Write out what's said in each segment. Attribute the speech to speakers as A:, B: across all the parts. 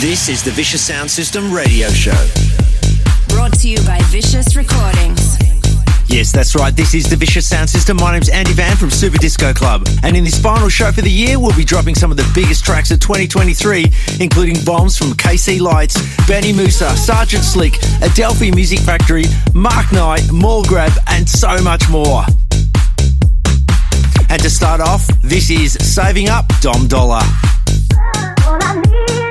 A: This is the Vicious Sound System radio show.
B: Brought to you by Vicious Recordings.
A: Yes, that's right. This is the Vicious Sound System. My name's Andy Van from Super Disco Club. And in this final show for the year, we'll be dropping some of the biggest tracks of 2023, including bombs from KC Lights, Benny Mussa, Sergeant Slick, Adelphi Music Factory, Mark Knight, Grab, and so much more. And to start off, this is Saving Up Dom Dolla.
C: Body, under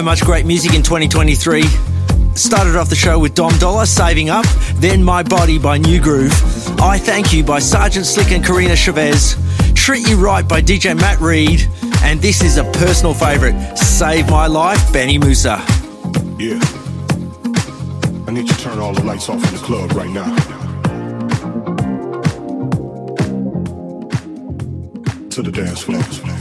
A: So much great music in 2023. Started off the show with Dom Dolla, Saving Up, then My Body by NuGroove, I Thank You by Sergeant Slick and Karina Chavez, Treat You Right by DJ Matt Reid, and this is a personal favourite, Save My Life, Benny Mussa.
D: Yeah. I need you to turn all the lights off in the club right now. To the dance floor.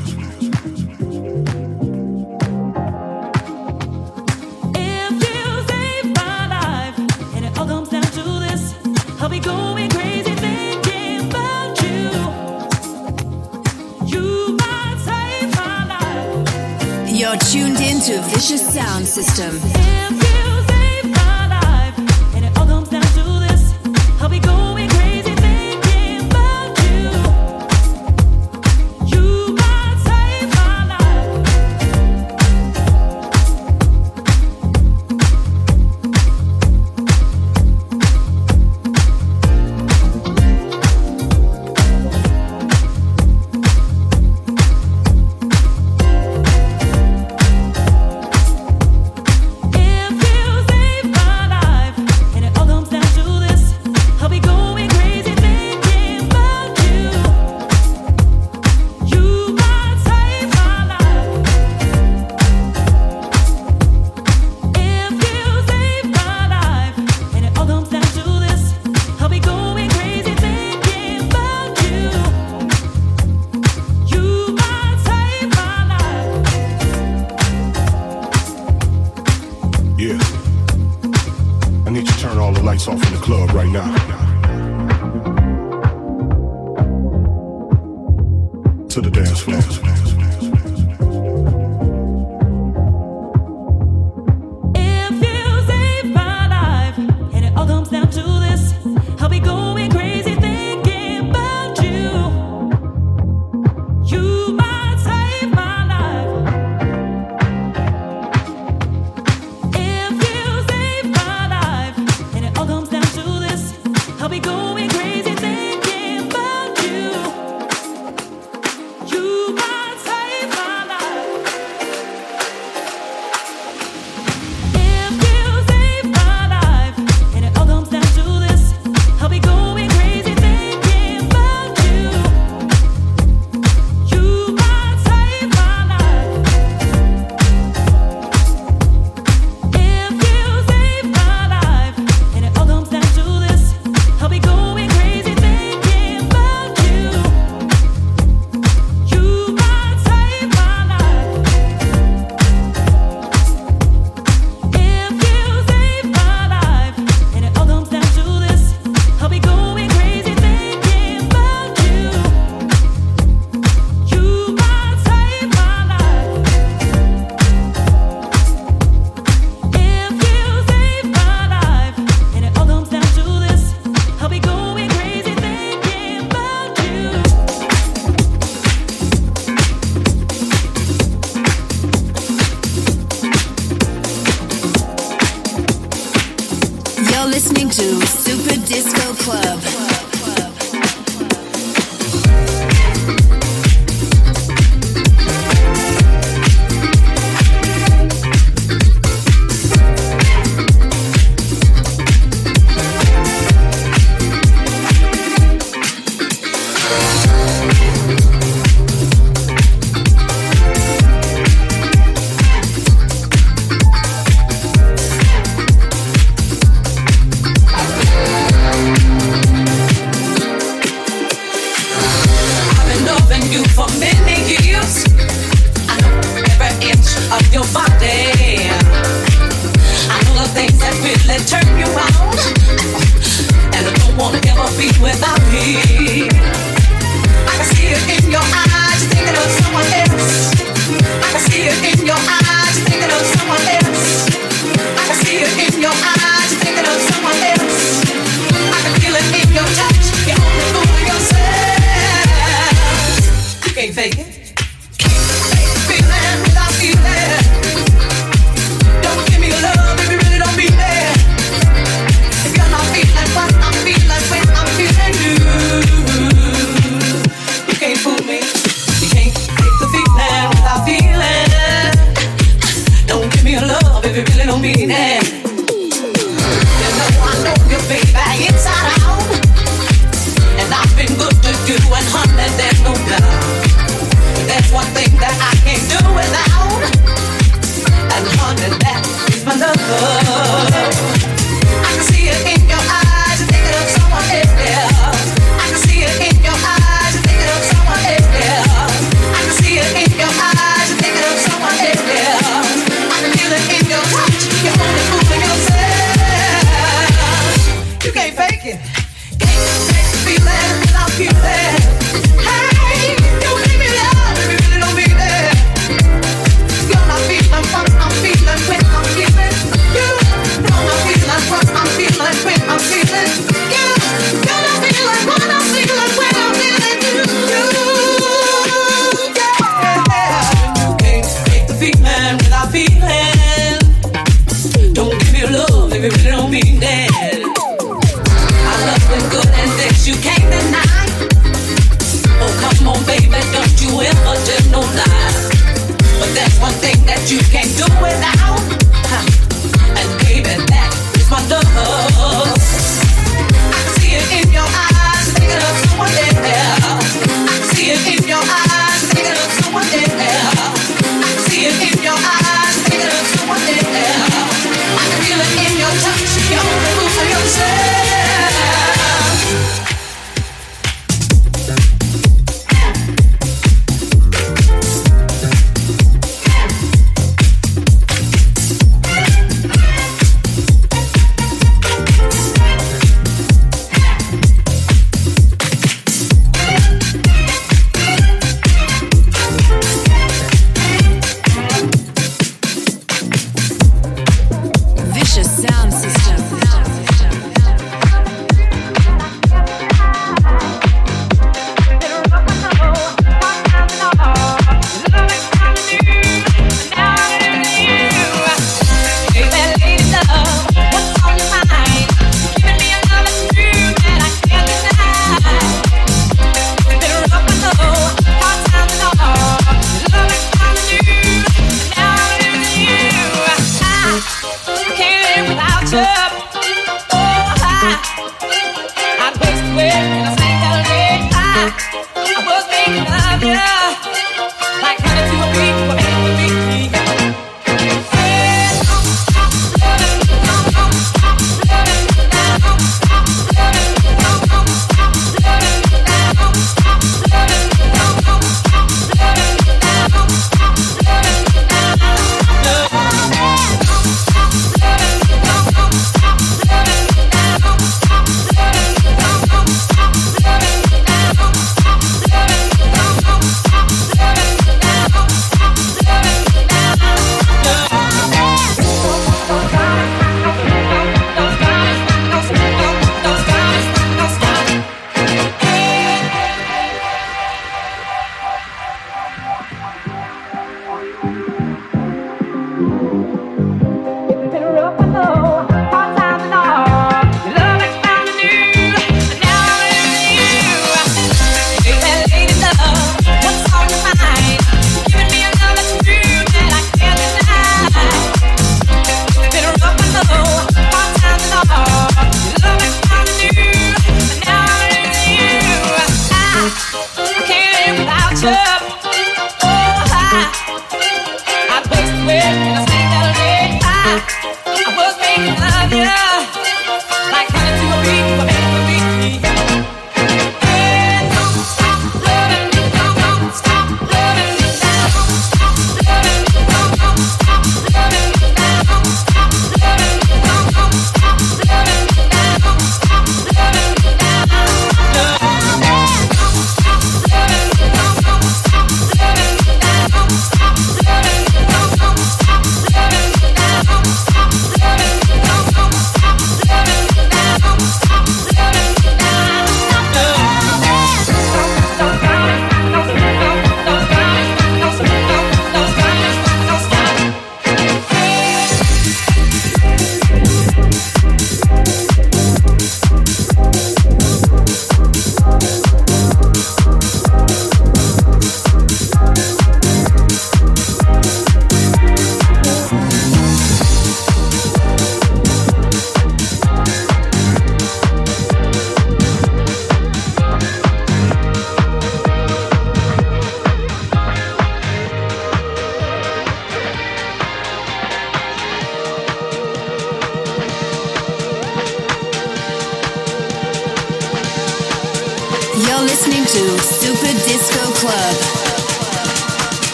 B: Vicious Sound System.
D: Yeah. I need you to turn all the lights off in the club right now. To the dance floor.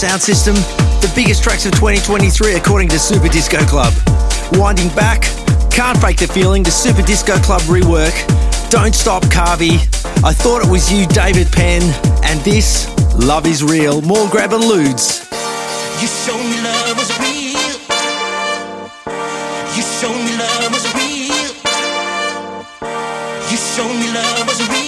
A: Sound System, the biggest tracks of 2023 according to Super Disco Club. Winding back, Can't Fake the Feeling, the Super Disco Club rework, Don't Stop Cavi, I Thought It Was You, David Penn, and this, Love Is Real, Mall Grab and Loods.
E: You showed me love was real. You showed me love was real. You showed me love was real.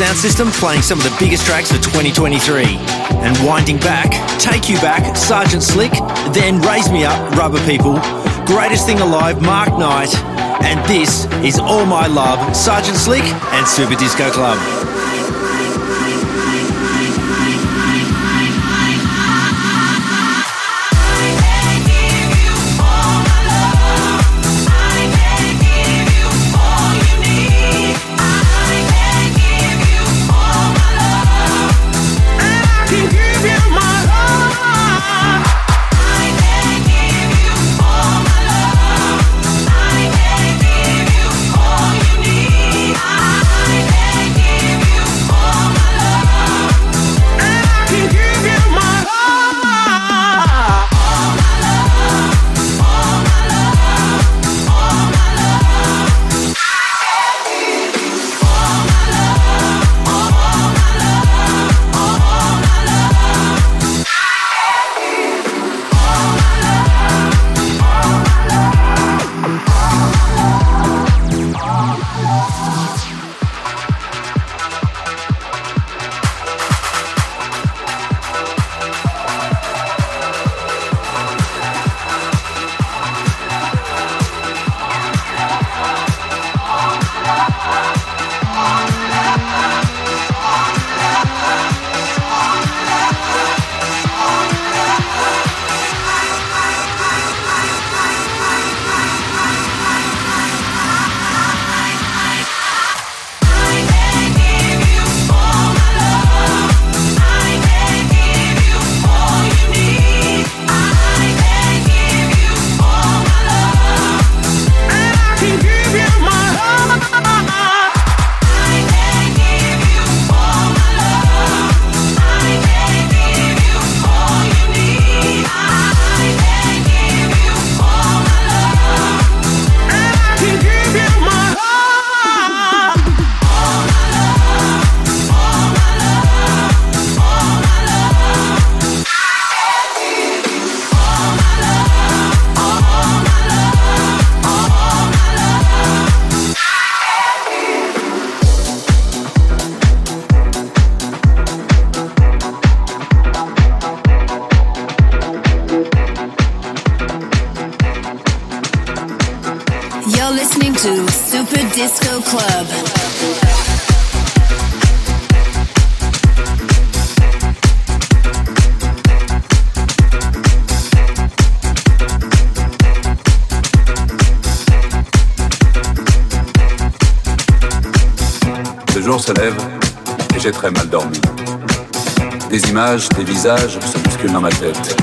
A: Sound System playing some of the biggest tracks for 2023. And winding back, Take You Back, Sergeant Slick, then Raise Me Up, Rubber People, Greatest Thing Alive, Mark Knight, and this is All My Love, Sergeant Slick and Super Disco Club.
F: Très mal dormi. Des images, des visages se bousculent dans ma tête.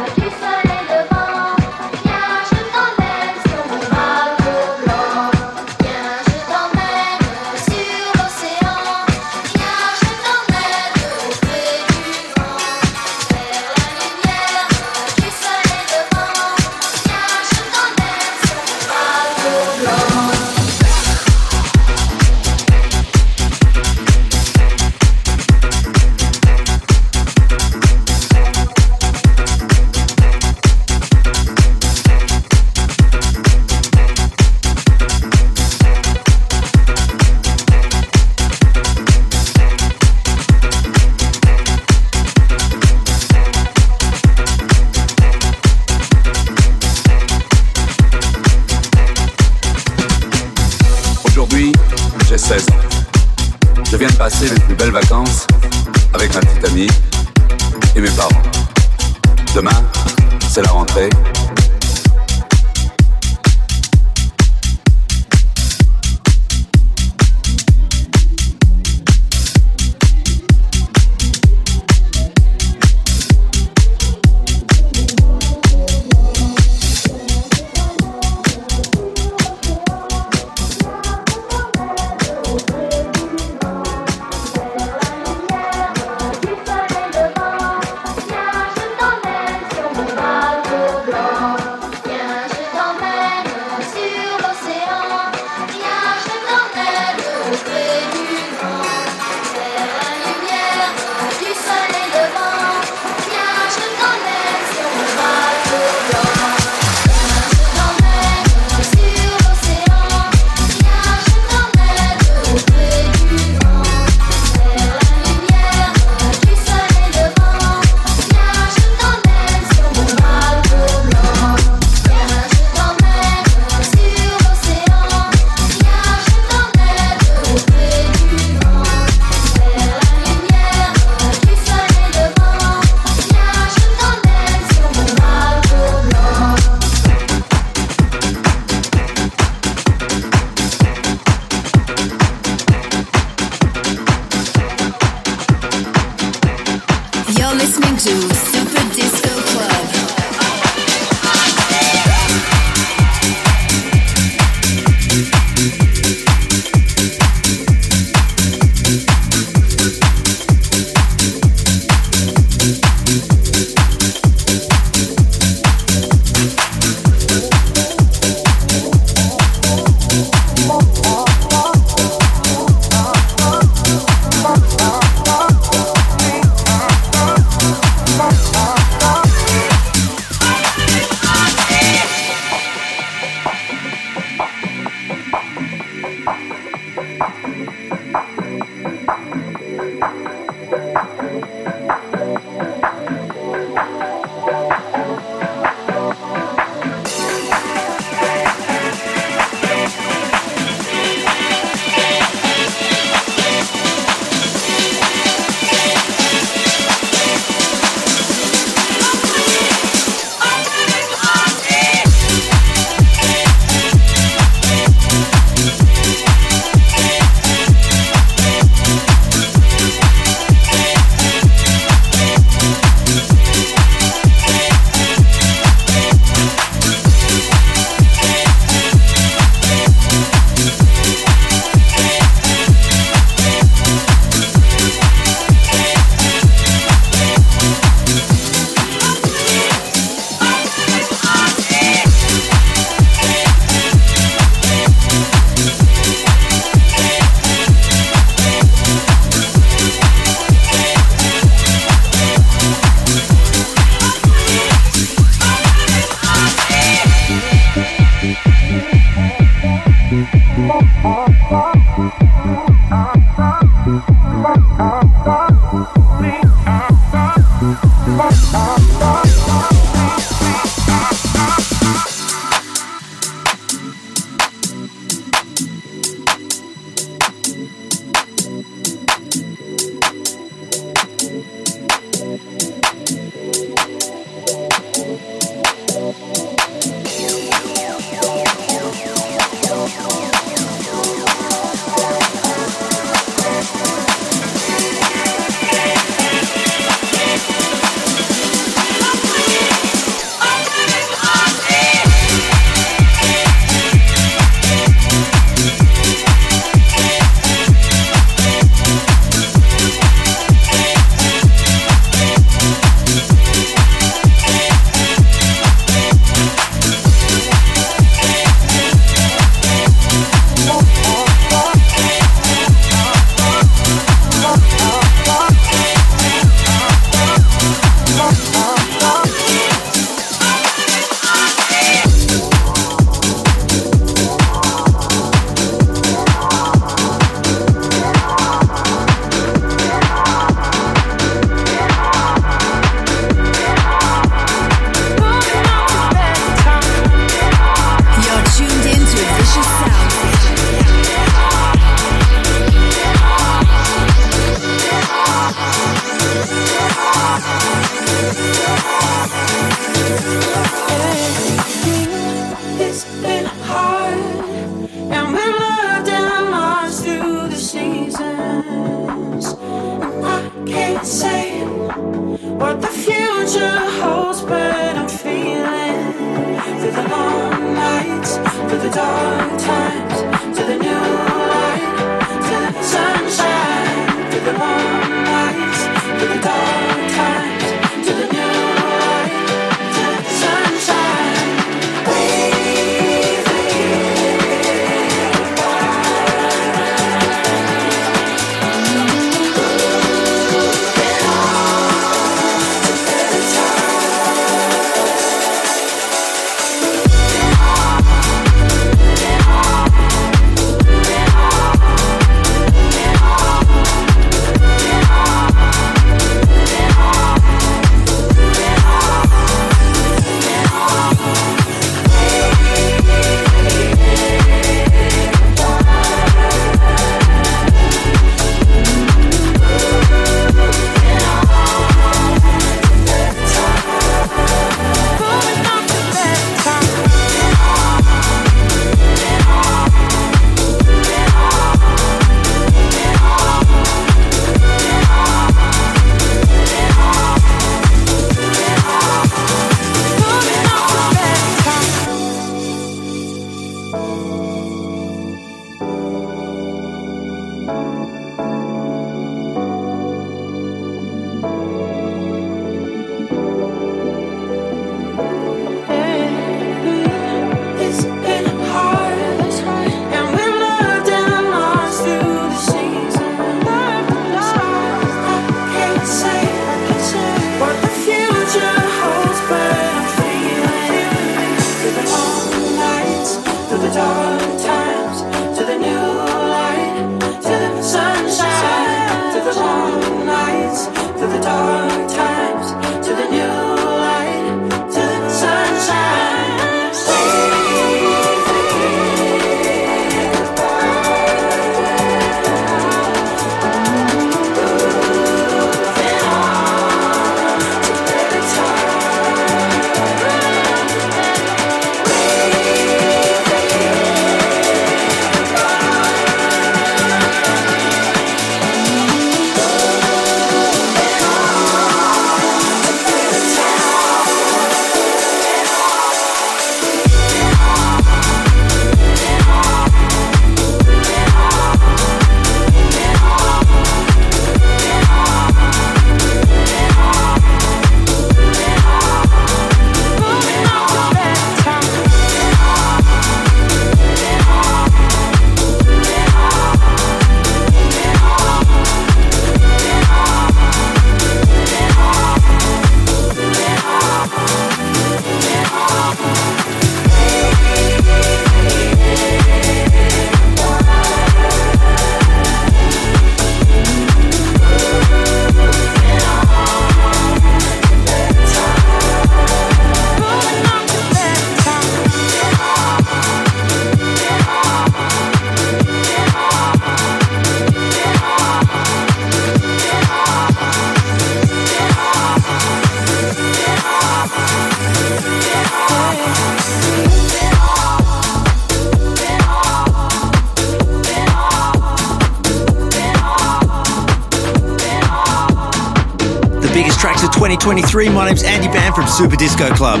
A: 2023. My name's Andy Van from Super Disco Club.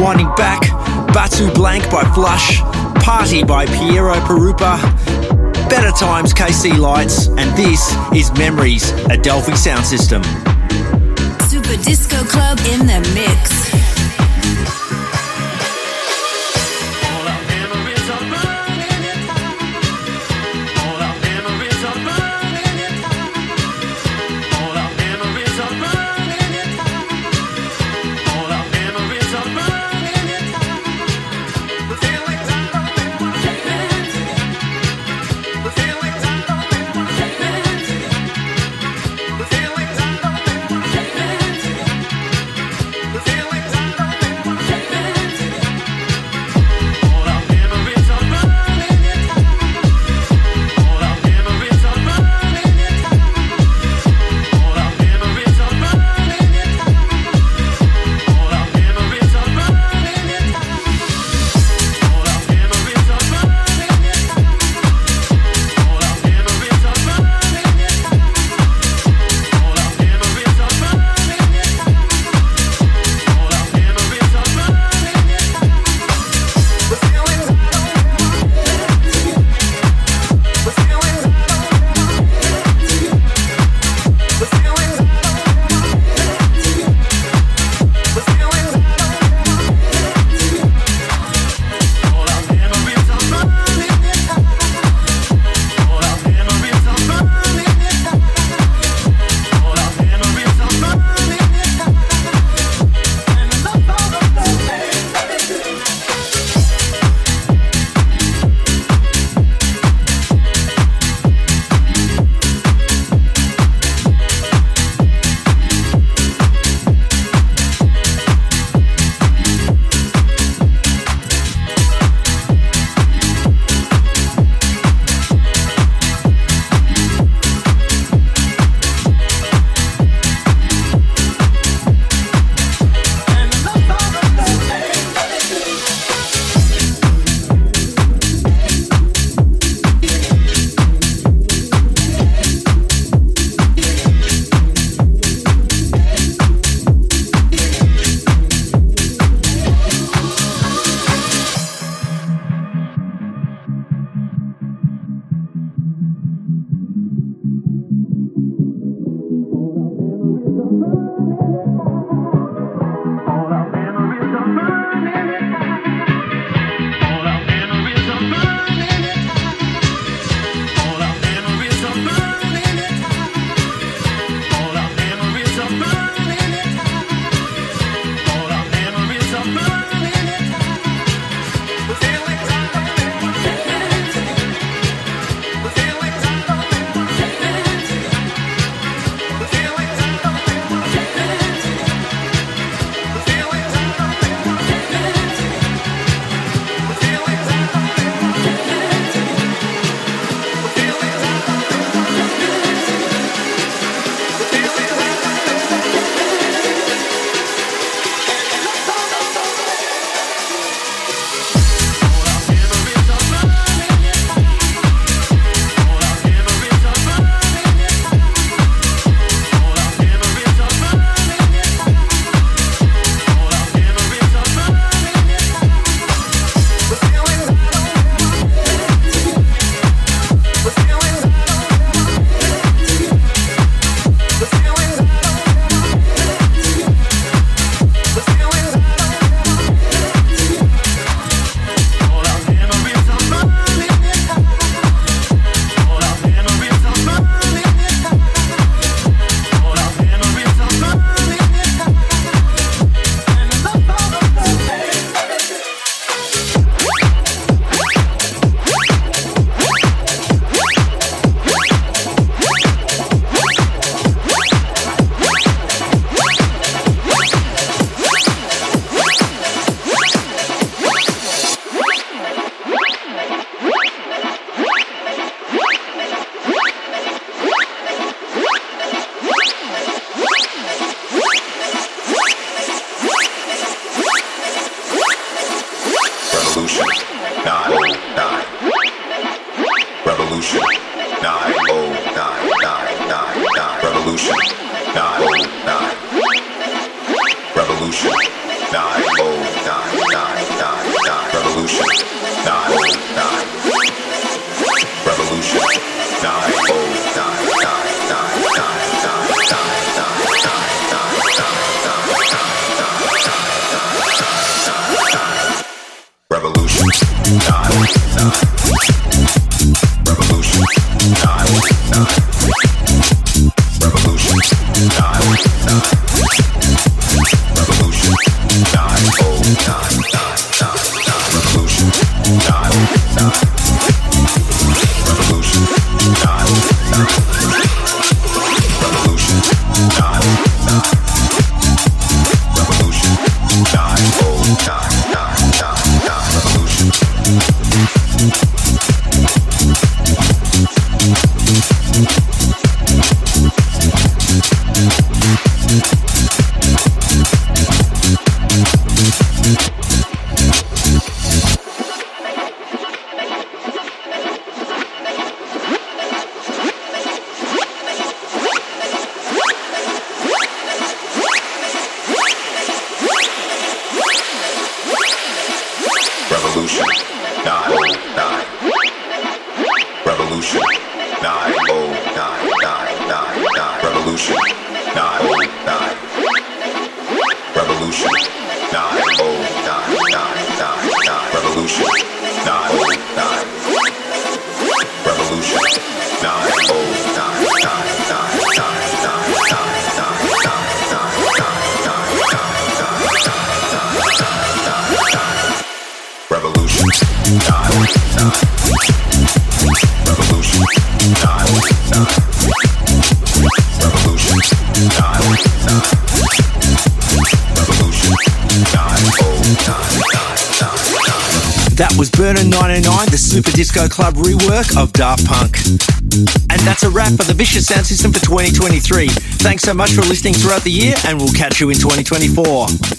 A: Winding back, Bateau Blanc by Flush, Party by Piero Pirupa, Better Times KC Lights, and this is Memories, Adelphi Sound System.
B: Super Disco Club in the mix.
A: Club rework of Daft Punk. And that's a wrap for the Vicious Sound System for 2023. Thanks so much for listening throughout the year, and we'll catch you in 2024.